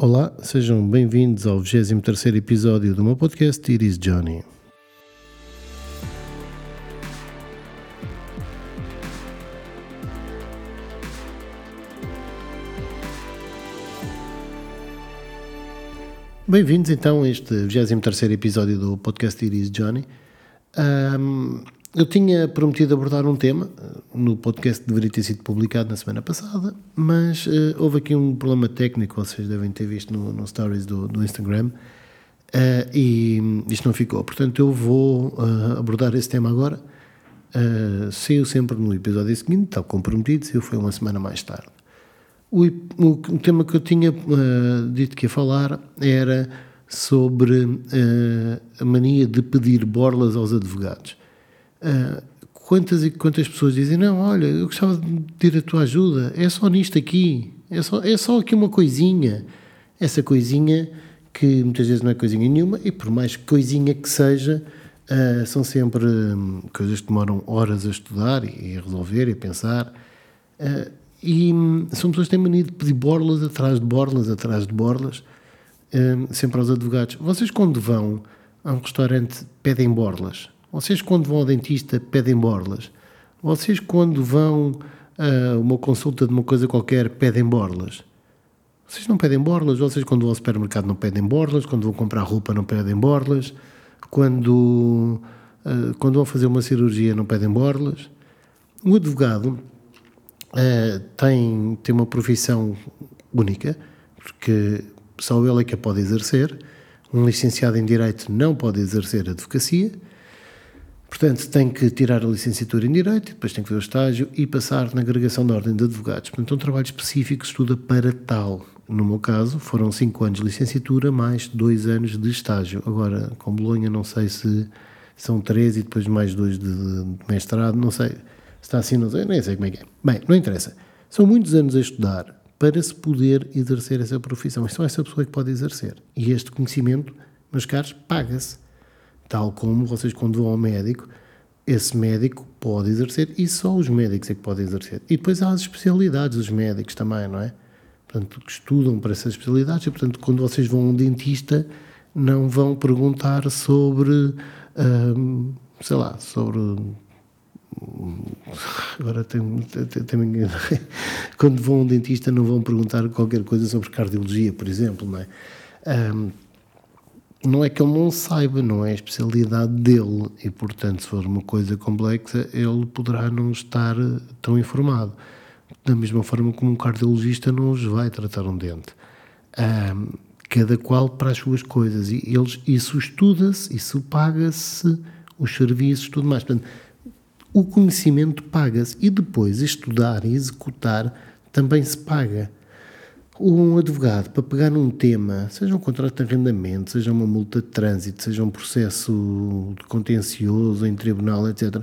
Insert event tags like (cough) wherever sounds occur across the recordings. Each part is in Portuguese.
Olá, sejam bem-vindos ao 23 episódio do meu podcast It is Johnny. Bem-vindos então a este 23 episódio do podcast It is Johnny. Um, eu tinha prometido abordar um tema, eh, no podcast deveria ter sido publicado na semana passada, mas uh, houve aqui um problema técnico, vocês devem ter visto no, no stories do, do Instagram, uh, e isto não ficou. Portanto, eu vou uh, abordar esse tema agora. Uh, saiu sempre no episódio seguinte, tal como prometido, saiu foi uma semana mais tarde. O, o, o tema que eu tinha dito que ia falar era sobre a mania de pedir borlas aos advogados. Uh, quantas e quantas pessoas dizem: Não, olha, eu gostava de ter a tua ajuda, é só nisto aqui, é só, é só aqui uma coisinha. Essa coisinha que muitas vezes não é coisinha nenhuma, e por mais coisinha que seja, uh, são sempre um, coisas que demoram horas a estudar e, a resolver e a pensar. Uh, e um, são pessoas que têm mania de pedir borlas atrás de borlas, atrás de borlas, um, sempre aos advogados. Vocês, quando vão a um restaurante, pedem borlas vocês, quando vão ao dentista, pedem borlas. Vocês, quando vão a uma consulta de uma coisa qualquer, pedem borlas. Vocês não pedem borlas. Vocês, quando vão ao supermercado, não pedem borlas. Quando vão comprar roupa, não pedem borlas. Quando, uh, quando vão fazer uma cirurgia, não pedem borlas. O advogado uh, tem, tem uma profissão única, porque só ele é que a pode exercer. Um licenciado em Direito não pode exercer advocacia Portanto, tem que tirar a licenciatura em Direito, depois tem que ver o estágio e passar na agregação da Ordem de Advogados. Portanto, é um trabalho específico que estuda para tal. No meu caso, foram 5 anos de licenciatura mais 2 anos de estágio. Agora, com Bolonha, não sei se são 3 e depois mais 2 de, de mestrado, não sei. Se está assim, não sei, nem sei como é que é. Bem, não interessa. São muitos anos a estudar para se poder exercer essa profissão. É só essa pessoa que pode exercer. E este conhecimento, meus caros, paga-se. Tal como vocês, quando vão ao médico, esse médico pode exercer e só os médicos é que podem exercer. E depois há as especialidades dos médicos também, não é? Portanto, que estudam para essas especialidades e, portanto, quando vocês vão a um dentista, não vão perguntar sobre, hum, sei lá, sobre. Agora tenho, quando vão a um dentista, não vão perguntar qualquer coisa sobre cardiologia, por exemplo, não é? Um, não é que ele não saiba, não é a especialidade dele e, portanto, se for uma coisa complexa, ele poderá não estar tão informado. Da mesma forma como um cardiologista não os vai tratar um dente. Um, cada qual para as suas coisas e eles, isso estuda-se, isso paga-se, os serviços, tudo mais. Portanto, o conhecimento paga-se e depois estudar e executar também se paga um advogado para pegar num tema, seja um contrato de arrendamento, seja uma multa de trânsito, seja um processo contencioso em tribunal, etc.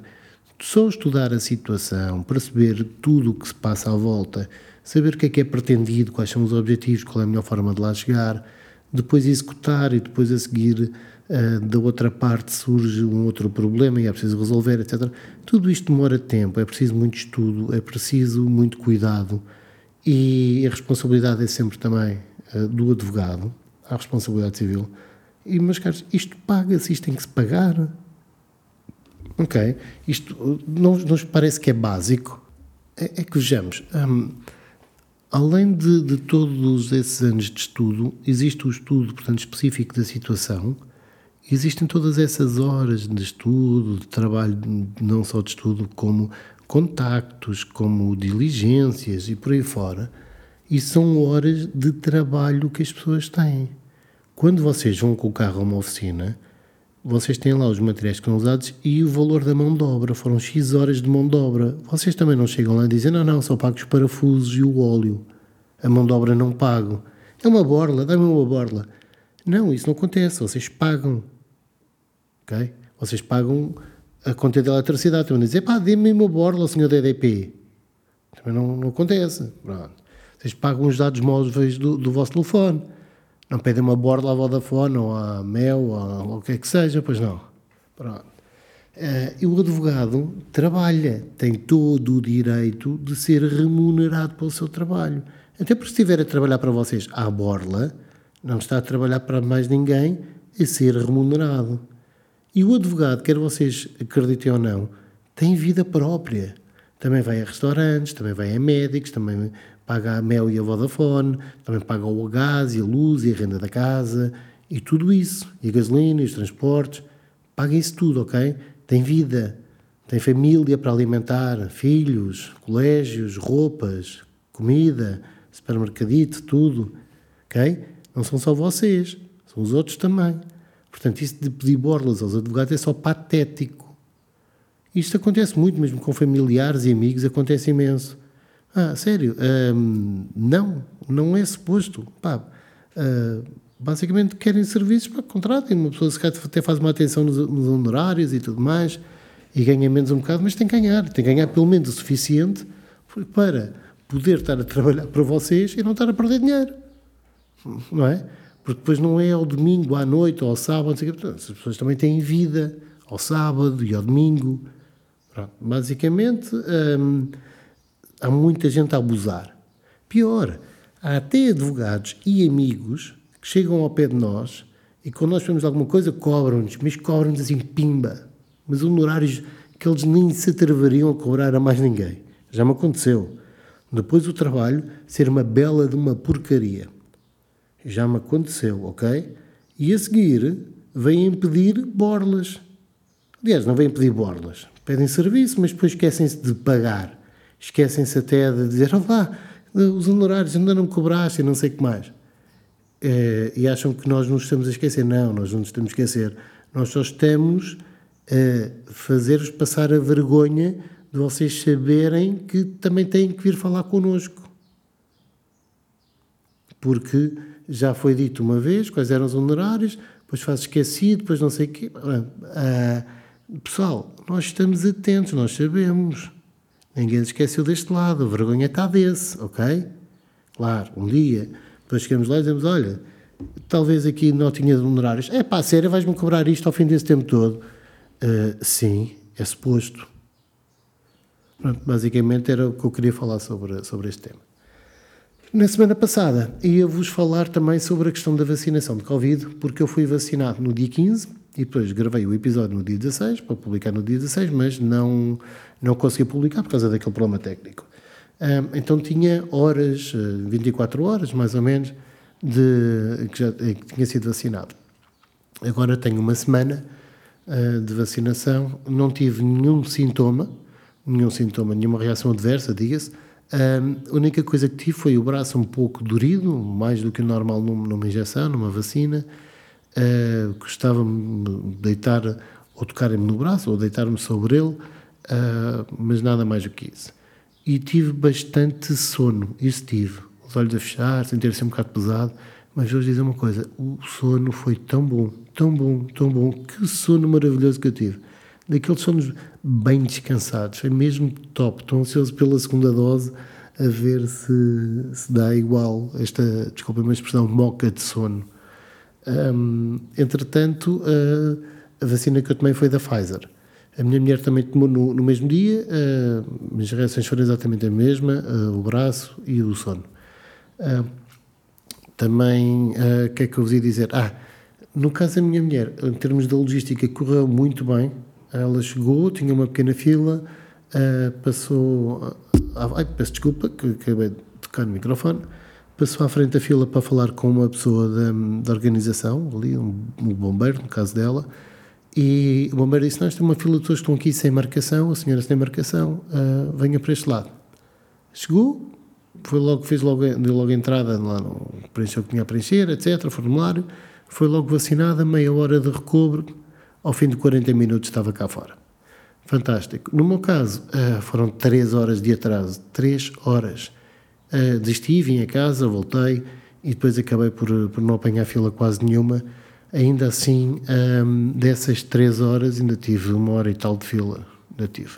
Só estudar a situação, perceber tudo o que se passa à volta, saber o que é que é pretendido, quais são os objetivos, qual é a melhor forma de lá chegar, depois executar e depois a seguir uh, da outra parte surge um outro problema e é preciso resolver, etc. Tudo isto demora tempo, é preciso muito estudo, é preciso muito cuidado. E a responsabilidade é sempre também uh, do advogado, a responsabilidade civil. E, meus caros, isto paga-se, isto tem que se pagar. Ok? Isto não nos parece que é básico. É, é que vejamos, um, além de, de, todos esses anos de estudo, existe o estudo, portanto, específico da situação, existem todas essas horas de estudo, de trabalho, não só de estudo, como contactos, como diligências e por aí fora, e são horas de trabalho que as pessoas têm. Quando vocês vão com o carro a uma oficina, vocês têm lá os materiais que são usados e o valor da mão de obra. Foram X horas de mão de obra. Vocês também não chegam lá e dizem: não, não, só pago os parafusos e o óleo. A mão de obra não pago. É uma borla, dá-me uma borla. Não, isso não acontece. Vocês pagam. Ok? Vocês pagam a conta de eletricidade. Também dizer, pá, dê-me uma borla, senhor DDP. Também não, não acontece. Pronto. Vocês pagam os dados móveis do, do vosso telefone. Não pedem uma borla à Vodafone ou à Mel ou o que é que seja, pois não. Pronto. Uh, e o advogado trabalha, tem todo o direito de ser remunerado pelo seu trabalho. Até porque se estiver a trabalhar para vocês à borla, não está a trabalhar para mais ninguém a ser remunerado. E o advogado, quer vocês acreditem ou não, tem vida própria. Também vai a restaurantes, também vai a médicos, também paga a Mel e a Vodafone, também paga o gás e a luz e a renda da casa e tudo isso, e a gasolina e os transportes, paga isso tudo, ok? Tem vida, tem família para alimentar, filhos, colégios, roupas, comida, supermercadito, tudo, ok? Não são só vocês, são os outros também. Portanto, isso de pedir borlas aos advogados é só patético. Isto acontece muito, mesmo com familiares e amigos, acontece imenso. Ah, sério? Um, não, não é suposto. Pá, uh, basicamente querem serviços para contratem uma pessoa se até faz uma atenção nos, nos, honorários e tudo mais e ganha menos um bocado, mas tem que ganhar, tem que ganhar pelo menos o suficiente para poder estar a trabalhar para vocês e não estar a perder dinheiro, não é? Porque depois não é ao domingo, à noite ou ao sábado, as pessoas também têm vida ao sábado e ao domingo. Pronto. Basicamente, hum, há muita gente a abusar. Pior, há até advogados e amigos que chegam ao pé de nós e quando nós fazemos alguma coisa cobram-nos, mas cobram-nos assim pimba, mas honorários que eles nem se atravariam a cobrar a mais ninguém. Já me aconteceu. Depois do trabalho ser uma bela de uma porcaria. Já me aconteceu, ok? E a seguir vêm pedir borlas. Aliás, não vêm pedir borlas. Pedem serviço, mas depois esquecem-se de pagar. Esquecem-se até de dizer, olá, os honorários ainda não me cobraste e não sei o que mais. É, e acham que nós nos estamos a esquecer. Não, nós não nos estamos a esquecer. Nós só estamos a fazer-vos passar a vergonha de vocês saberem que também têm que vir falar connosco. Porque já foi dito uma vez quais eram os honorários, depois faz esquecido, depois não sei o quê. Ah, pessoal, nós estamos atentos, nós sabemos. Ninguém se esqueceu deste lado, a vergonha está desse, ok? Claro, um dia, depois chegamos lá e dizemos, olha, talvez aqui não tinha honorários. É pá, sério, vais-me cobrar isto ao fim desse tempo todo? Uh, sim, é suposto. Pronto, basicamente era o que eu queria falar sobre, sobre este tema. Na semana passada ia-vos falar também sobre a questão da vacinação de Covid, porque eu fui vacinado no dia 15 e depois gravei o episódio no dia 16, para publicar no dia 16, mas não, não consegui publicar por causa daquele problema técnico. então tinha horas, 24 eh, horas mais ou menos, de, que já que tinha sido vacinado. Agora tenho uma semana uh, de vacinação, não tive nenhum sintoma, nenhum sintoma, nenhuma reação adversa, diga-se, a única coisa que tive foi o braço um pouco dorido, mais do que o normal numa injeção, numa vacina. Uh, Gostava-me de deitar ou tocar-me no braço ou deitar-me sobre ele, uh, mas nada mais do que isso. E tive bastante sono, isso tive. Os olhos a fechar, sentir-se um bocado pesado. Mas vou dizer uma coisa: o sono foi tão bom, tão bom, tão bom. Que sono maravilhoso que eu tive daqueles sonos bem descansados. É mesmo top. Estou ansioso pela segunda dose a ver se, se dá igual esta, desculpa uma expressão, moca de sono. Um, entretanto, a vacina que eu tomei foi da Pfizer. A minha mulher também tomou no, no mesmo dia, uh, as reações foram exatamente a mesma, uh, o braço e o sono. Uh, também, o que é que eu vos ia dizer? Ah, no caso da minha mulher, em termos de logística, correu muito bem, ela chegou, tinha uma pequena fila, uh, passou. Uh, ai, peço desculpa, que acabei de tocar no microfone. Passou à frente da fila para falar com uma pessoa da, da organização, ali, um, um, bombeiro, no caso dela, e o bombeiro disse: Nós temos uma fila de pessoas que estão aqui sem marcação, a senhora sem marcação, uh, venha para este lado. Chegou, foi logo, fez logo, deu logo a entrada lá no preencheu o que tinha a preencher, etc., formulário, foi logo vacinada, meia hora de recobro, ao fim de 40 minutos estava cá fora. Fantástico. No meu caso, uh, foram 3 horas de atraso. 3 horas. Uh, desisti, vim a casa, voltei e depois acabei por, por não apanhar fila quase nenhuma. Ainda assim, um, dessas 3 horas, ainda tive uma hora e tal de fila. Ainda tive.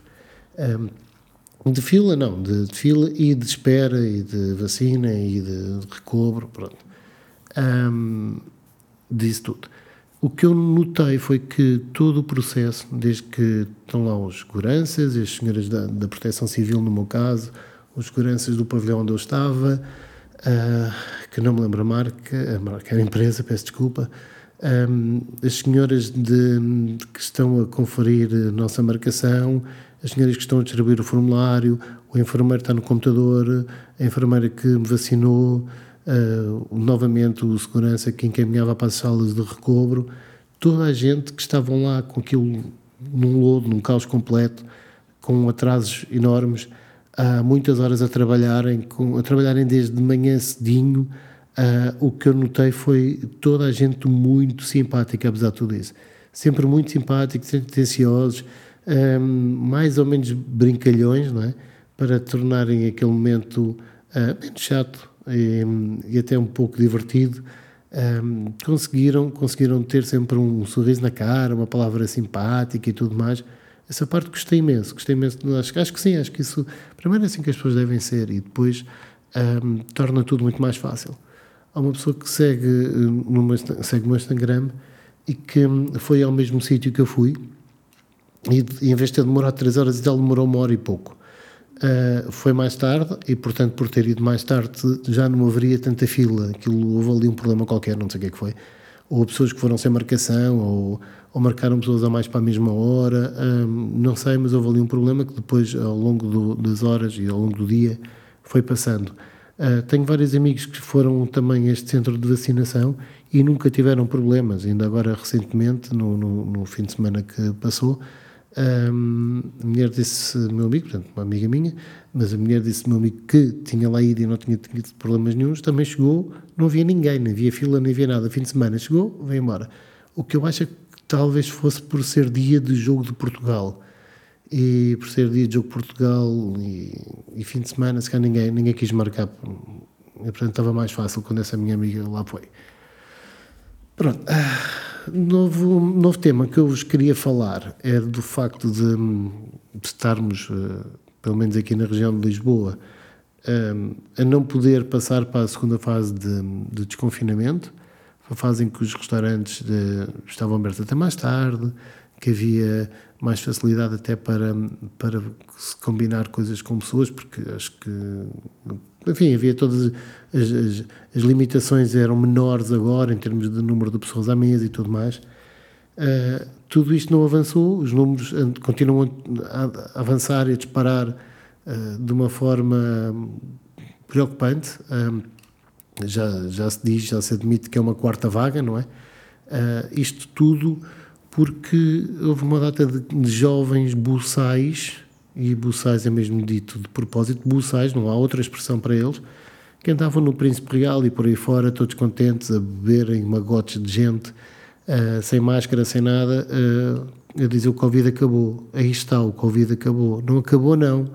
Um, de fila, não, de, de, fila e de espera e de vacina e de, recobro, pronto. Um, disso tudo. O que eu notei foi que todo o processo, desde que estão lá os seguranças, as senhoras da, da Proteção Civil, no meu caso, os seguranças do pavilhão onde eu estava, uh, que não me lembro a marca, a marca, a empresa, peço desculpa, um, as senhoras de, que estão a conferir a nossa marcação, as senhoras que estão a distribuir o formulário, o enfermeiro está no computador, a enfermeira que me vacinou, uh, novamente o segurança que encaminhava para as salas de recobro, toda a gente que estavam lá com aquilo num lodo, num caos completo, com atrasos enormes, há muitas horas a trabalharem, com, a trabalharem desde de manhã cedinho. Uh, o que eu notei foi toda a gente muito simpática, apesar de tudo isso. Sempre muito simpáticos, sempre atenciosos, um, mais ou menos brincalhões, não é? Para tornarem aquele momento uh, menos chato e, e, até um pouco divertido. Um, conseguiram, conseguiram ter sempre um sorriso na cara, uma palavra simpática e tudo mais. Essa parte gostei imenso, gostei imenso. Acho, acho que sim, acho que isso, primeiro é assim que as pessoas devem ser e depois um, torna tudo muito mais fácil. Há uma pessoa que segue, numa, segue o meu Instagram e que hum, foi ao mesmo sítio que eu fui e, e, em vez de ter demorado 3 horas e tal, demorou uma hora e pouco. Uh, foi mais tarde e, portanto, por ter ido mais tarde, já não haveria tanta fila. Aquilo, houve ali um problema qualquer, não sei o que é que foi. Ou pessoas que foram sem marcação, ou ou marcaram pessoas a mais para a mesma hora, hum, não sei, mas houve ali um problema que depois, ao longo do, das horas e ao longo do dia, foi passando. Uh, tenho vários amigos que foram também a este centro de vacinação e nunca tiveram problemas. Ainda agora, recentemente, no, no, no fim de semana que passou, a mulher desse meu amigo, portanto, uma amiga minha, mas a mulher desse meu amigo que tinha lá ido e não tinha tido problemas nenhums, também chegou, não havia ninguém, nem havia fila, nem havia nada. Fim de semana chegou, veio embora. O que eu acho é que talvez fosse por ser dia de jogo de Portugal. E por ser dia de jogo de Portugal e, e fim de semana, se calhar ninguém, ninguém quis marcar. E, portanto, estava mais fácil quando essa minha amiga lá foi. Pronto. Uh, novo, novo tema que eu vos queria falar era do facto de, de estarmos, uh, pelo menos aqui na região de Lisboa, uh, a não poder passar para a segunda fase de, de desconfinamento a fase em que os restaurantes de, eh, estavam abertos até mais tarde, que havia mais facilidade até para, para se combinar coisas com pessoas, porque acho que, enfim, havia todas as, as, as, limitações eram menores agora em termos de número de pessoas à mesa e tudo mais. Uh, tudo isto não avançou, os números continuam a avançar e a disparar uh, de uma forma preocupante. Uh, já, já se diz, já se admite que é uma quarta vaga, não é? Isto tudo porque houve uma data de jovens buçais, e buçais é mesmo dito de propósito, buçais, não há outra expressão para eles, que andavam no Príncipe Real e por aí fora, todos contentes, a beberem magotes de gente, uh, sem máscara, sem nada, uh, a dizer o Covid acabou. Aí está, o Covid acabou. Não acabou, não.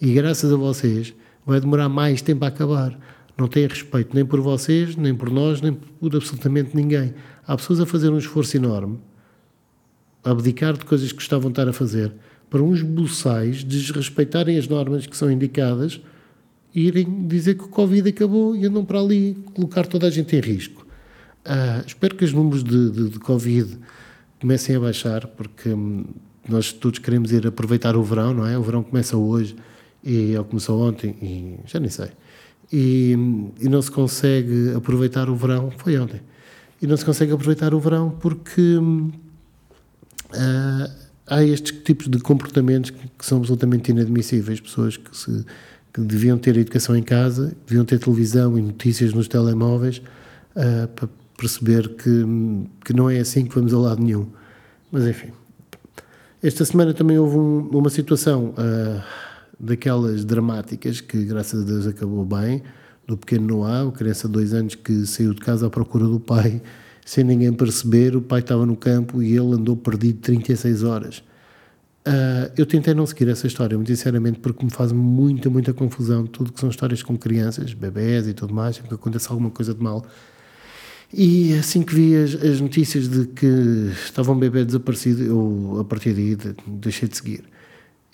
E graças a vocês, vai demorar mais tempo a acabar não têm respeito nem por vocês, nem por nós, nem por absolutamente ninguém. Há pessoas a fazer um esforço enorme, a abdicar de coisas que estavam a estar a fazer, para uns buçais desrespeitarem as normas que são indicadas irem dizer que o Covid acabou e andam para ali colocar toda a gente em risco. Ah, espero que os números de, de, de, Covid comecem a baixar, porque hum, nós todos queremos ir aproveitar o verão, não é? O verão começa hoje e ele começou ontem e já nem sei e, e não se consegue aproveitar o verão, foi ontem, e não se consegue aproveitar o verão porque uh, há estes tipos de comportamentos que, que, são absolutamente inadmissíveis, pessoas que, se, que deviam ter educação em casa, deviam ter televisão e notícias nos telemóveis uh, para perceber que, que não é assim que vamos a lado nenhum. Mas enfim. Esta semana também houve um, uma situação uh, daquelas dramáticas que, graças a Deus, acabou bem, do pequeno Noah, uma criança de dois anos que saiu de casa à procura do pai, sem ninguém perceber, o pai estava no campo e ele andou perdido 36 horas. Uh, eu tentei não seguir essa história, muito sinceramente, porque me faz muita, muita confusão tudo que são histórias com crianças, bebés e tudo mais, sempre que acontece alguma coisa de mal. E assim que vi as, as notícias de que estava um bebê desaparecido, eu, a partir daí, deixei de seguir.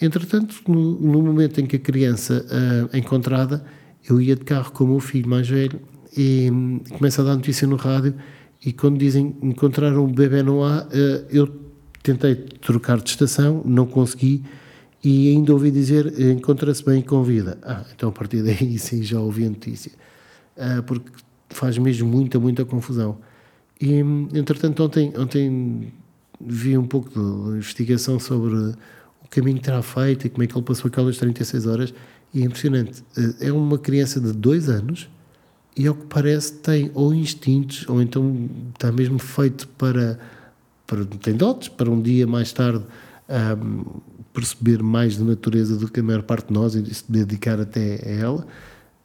Entretanto, no, no momento em que a criança uh, é encontrada, eu ia de carro com o meu filho mais velho e um, começa a dar notícia no rádio e quando dizem encontraram um bebê no ar, uh, eu tentei trocar de estação, não consegui e ainda ouvi dizer encontra-se bem com vida. Ah, então a partir daí (laughs) sim já ouvi a notícia. uh, porque faz mesmo muita, muita confusão. E, entretanto, ontem, ontem vi um pouco de investigação sobre o caminho que terá feito e como é que ele passou aquelas 36 horas e é impressionante. Uh, é uma criança de dois anos e, ao que parece, tem ou instintos ou então está mesmo feito para, para tem dotes para um dia mais tarde um, perceber mais da natureza do que a maior parte de nós e se dedicar até a ela,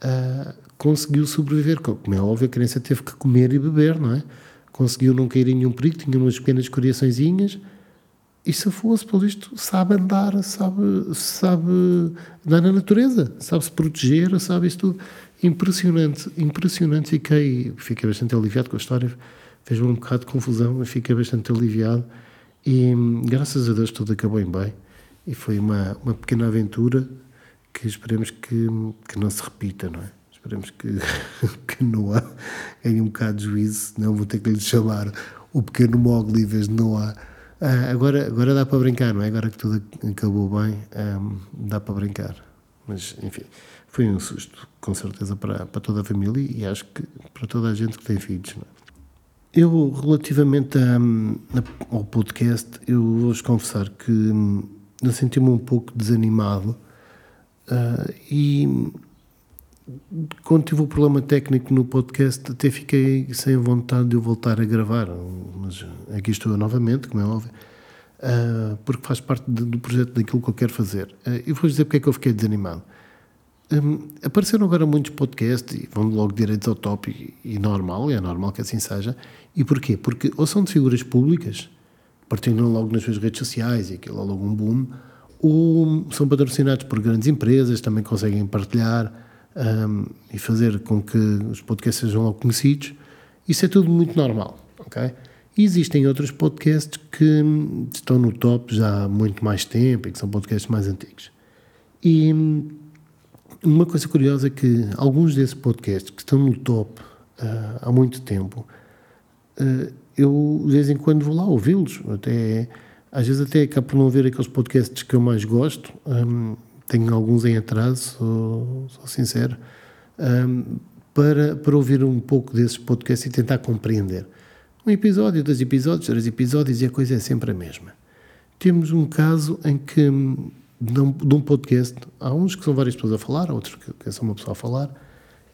uh, conseguiu sobreviver. Como é óbvio, a criança teve que comer e beber, não é? Conseguiu não cair em nenhum perigo, tinha umas pequenas coriaçõezinhas e se fosse, pelo visto, sabe andar, sabe, sabe andar na natureza, sabe se proteger, sabe isso tudo. Impressionante, impressionante. Fiquei, fiquei bastante aliviado com a história, fez-me um bocado de confusão, mas fiquei bastante aliviado. E graças a Deus tudo acabou em bem. E foi uma, uma pequena aventura que esperemos que, que não se repita, não é? Esperemos que, (laughs) que Noah ganhe um bocado de juízo, senão vou ter que lhe chamar o pequeno Mowgli em vez de Noah. Ah, agora, agora dá para brincar, não é? Agora que tudo acabou bem, um, dá para brincar. Mas, enfim, foi um susto, com certeza, para, para toda a família e acho que para toda a gente que tem filhos, é? Eu, relativamente a, a, ao podcast, eu vou-vos confessar que hum, eu senti-me um pouco desanimado uh, e quando tive o problema técnico no podcast até fiquei sem vontade de eu voltar a gravar, mas aqui estou eu novamente, como é óbvio, uh, porque faz parte de, do projeto daquilo que eu quero fazer. Uh, e vou dizer porque é que eu fiquei desanimado. Um, apareceram agora muitos podcasts e vão logo direitos ao top e, e normal, é normal que assim seja. E porquê? Porque ou são de figuras públicas, partilham logo nas suas redes sociais e aquilo é logo um boom, ou são patrocinados por grandes empresas, também conseguem partilhar um, e fazer com que os podcasts sejam logo conhecidos. Isso é tudo muito normal, ok? E existem outros podcasts que estão no top já há muito mais tempo e que são podcasts mais antigos. E uma coisa curiosa é que alguns desses podcasts que estão no top uh, há muito tempo, uh, eu de vez em quando vou lá ouvi-los. Até, às vezes até acabo por não ver aqueles podcasts que eu mais gosto. Um, tenho alguns em atraso, sou, sou sincero, um, para, para ouvir um pouco desses podcasts e tentar compreender. Um episódio, dois episódios, três episódios e a coisa é sempre a mesma. Temos um caso em que de um, de um podcast, há uns que são várias pessoas a falar, há outros que, que é só uma pessoa a falar,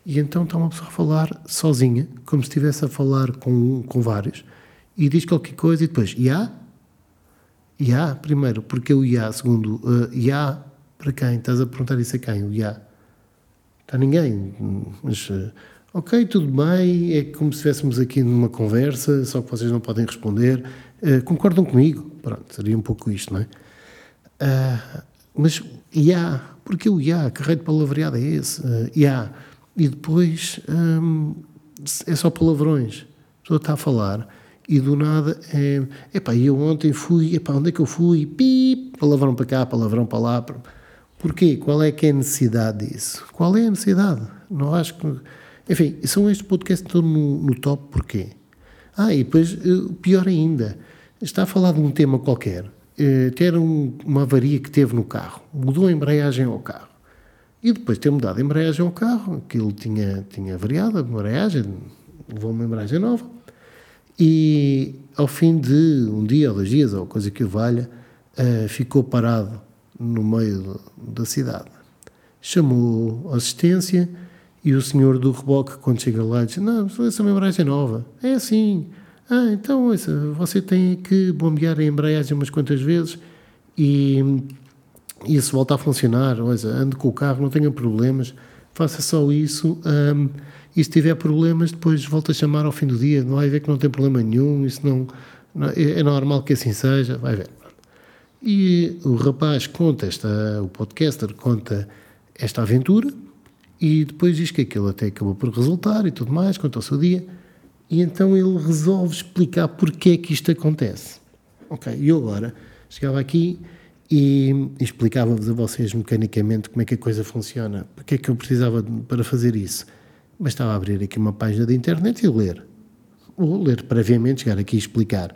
e então está uma pessoa a falar sozinha, como se estivesse a falar com, com vários, e diz qualquer coisa e depois, ya? Ya, primeiro, porque o ya, segundo, uh, ya para quem? Estás a perguntar isso a quem? O ya? Está ninguém, mas... Uh, ok, tudo bem, é como se estivéssemos aqui numa conversa, só que vocês não podem responder. Uh, concordam comigo? Pronto, seria um pouco isto, não é? Uh, mas IA, porque o IA, que raio de palavreado é esse? Uh, IA. E depois um, é só palavrões. A pessoa está a falar e do nada é. Epá, eu ontem fui. Epá, onde é que eu fui? Pi, palavrão para cá, palavrão para lá. Porquê? Qual é que é a necessidade disso? Qual é a necessidade? Não acho que. Enfim, são estes podcasts que estão no, no top porquê? Ah, e depois, eh, pior ainda, está a falar de um tema qualquer eh, ter um, uma avaria que teve no carro, mudou a embreagem ao carro. E depois de ter mudado a embreagem ao carro, aquilo tinha, tinha variado a embreagem, levou uma embreagem nova, e ao fim de um dia ou dois dias, ou coisa que o valha, uh, ficou parado no meio da cidade. Chamou assistência e o senhor do reboque, quando chega lá, diz: Não, essa é embreagem nova. É assim, ah, então você tem que bombear a embreagem umas quantas vezes e, se volta a funcionar, ouça, ande com o carro, não tenha problemas, faça só isso. Um, e se tiver problemas, depois volta a chamar ao fim do dia, não vai ver que não tem problema nenhum, isso não, não é, é normal que assim seja, vai ver. E o rapaz conta, esta, o podcaster conta esta aventura e depois diz que aquilo até acabou por resultar e tudo mais, conta o seu dia. E então ele resolve explicar porque é que isto acontece. Ok, e agora chegava aqui e explicava-vos a vocês mecanicamente como é que a coisa funciona, porque é que eu precisava de, para fazer isso. Bastava abrir aqui uma página de internet e ler. Ou ler previamente, chegar aqui e explicar.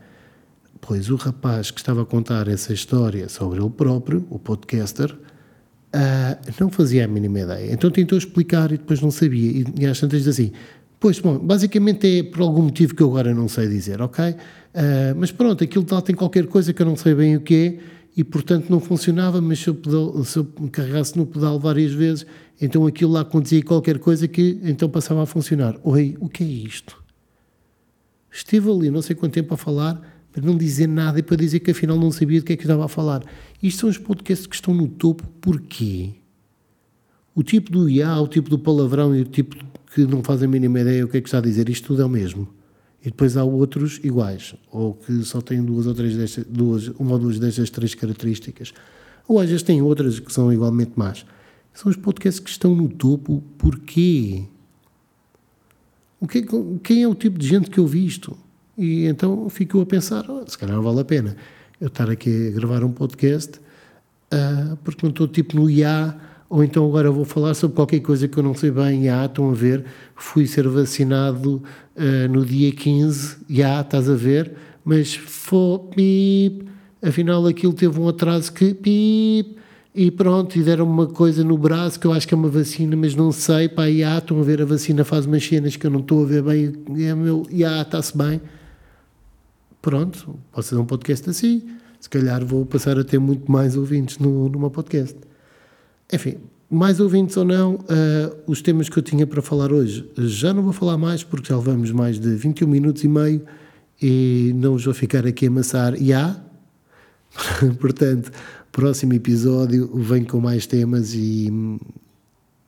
Pois o rapaz que estava a contar essa história sobre ele próprio, o podcaster, uh, não fazia a mínima ideia. Então tentou explicar e depois não sabia. E, e às tantas assim, pois, bom, basicamente é por algum motivo que eu agora não sei dizer, ok? Uh, mas pronto, aquilo lá tem qualquer coisa que eu não sei bem o que é e portanto não funcionava, mas se eu, pedal, se eu carregasse no pedal várias vezes, então aquilo lá acontecia qualquer coisa que então passava a funcionar. Oi, o que é isto? Estive ali não sei quanto tempo a falar para não dizer nada e para dizer que afinal não sabia do que é que estava a falar. Isto são os podcasts que estão no topo, porquê? O tipo do IA, o tipo do palavrão e o tipo que não faz a mínima ideia o que é que está a dizer, isto tudo é o mesmo. E depois há outros iguais, ou que só têm duas ou três destas, duas, uma ou duas destas três características. Ou às vezes têm outras que são igualmente más. São os podcasts que estão no topo, porquê? O que, quem é o tipo de gente que eu vi isto? E então ficou a pensar, oh, se calhar não vale a pena eu estar aqui a gravar um podcast, uh, porque não estou tipo no IA ou então agora vou falar sobre qualquer coisa que eu não sei bem, ah, estão a ver, fui ser vacinado uh, no dia 15, já, estás a ver, mas foi, pip, afinal aquilo teve um atraso que, pip, e pronto, e deram uma coisa no braço que eu acho que é uma vacina, mas não sei, pá, já, estão a ver, a vacina faz umas cenas que eu não estou a ver bem, meu, já, está-se bem. Pronto, posso fazer um podcast assim, se calhar vou passar a ter muito mais ouvintes no, meu podcast. Enfim, mais ouvintes ou não, uh, os temas que eu tinha para falar hoje, já não vou falar mais porque já levamos mais de 21 minutos e meio e não vos vou ficar aqui a amassar. E há, (laughs) portanto, próximo episódio vem com mais temas e,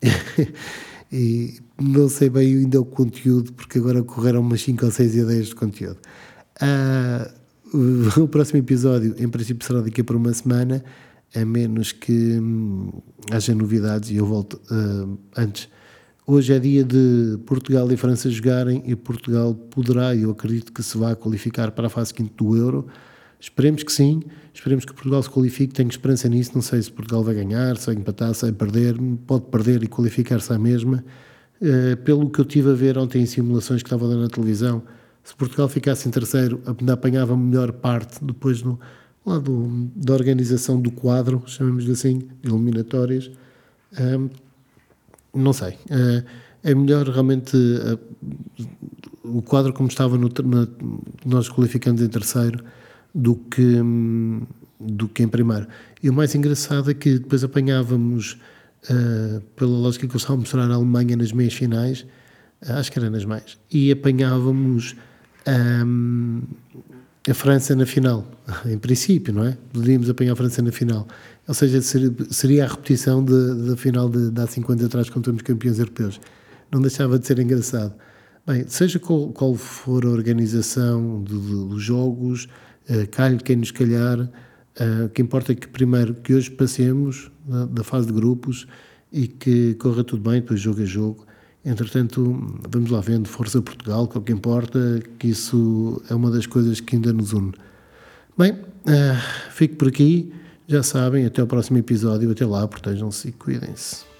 (laughs) e não sei bem ainda o conteúdo porque agora correram umas 5 ou 6 ideias de conteúdo. Uh, (laughs) o próximo episódio, em princípio, será daqui a por uma semana a menos que hum, haja novidades e eu volto uh, antes. Hoje é dia de Portugal e França jogarem e Portugal poderá, eu acredito que se vá qualificar para a fase quinta do Euro. Esperemos que sim, esperemos que Portugal se qualifique, tenho esperança nisso, não sei se Portugal vai ganhar, se vai empatar, se vai perder, pode perder e qualificar-se à mesma. Uh, pelo que eu tive a ver ontem em simulações que estava dando na televisão, se Portugal ficasse em terceiro, apanhava a melhor parte depois no, lá do, da organização do quadro, chamamos-lhe assim, eliminatórias, um, não sei. Uh, é melhor realmente uh, o quadro como estava no, na, nós qualificamos em terceiro do que, um, do que em primeiro. E o mais engraçado é que depois apanhávamos, uh, pela lógica que eu estava a mostrar, a Alemanha nas meias finais, acho que era nas meias, e apanhávamos. Um, a França na final, (laughs) em princípio, não é? Poderíamos apanhar a França na final. Ou seja, seria a repetição da final de, de há 50 anos atrás quando fomos campeões europeus. Não deixava de ser engraçado. Bem, seja qual, qual for a organização do, do, dos jogos, uh, calhe quem nos calhar, uh, o que importa é que primeiro que hoje passemos da, da fase de grupos e que corra tudo bem, depois jogo a jogo, Entretanto, vamos lá vendo, Força Portugal, que é que importa, que isso é uma das coisas que ainda nos une. Bem, uh, fico por aqui. Já sabem, até o próximo episódio. Até lá, protejam-se e cuidem-se.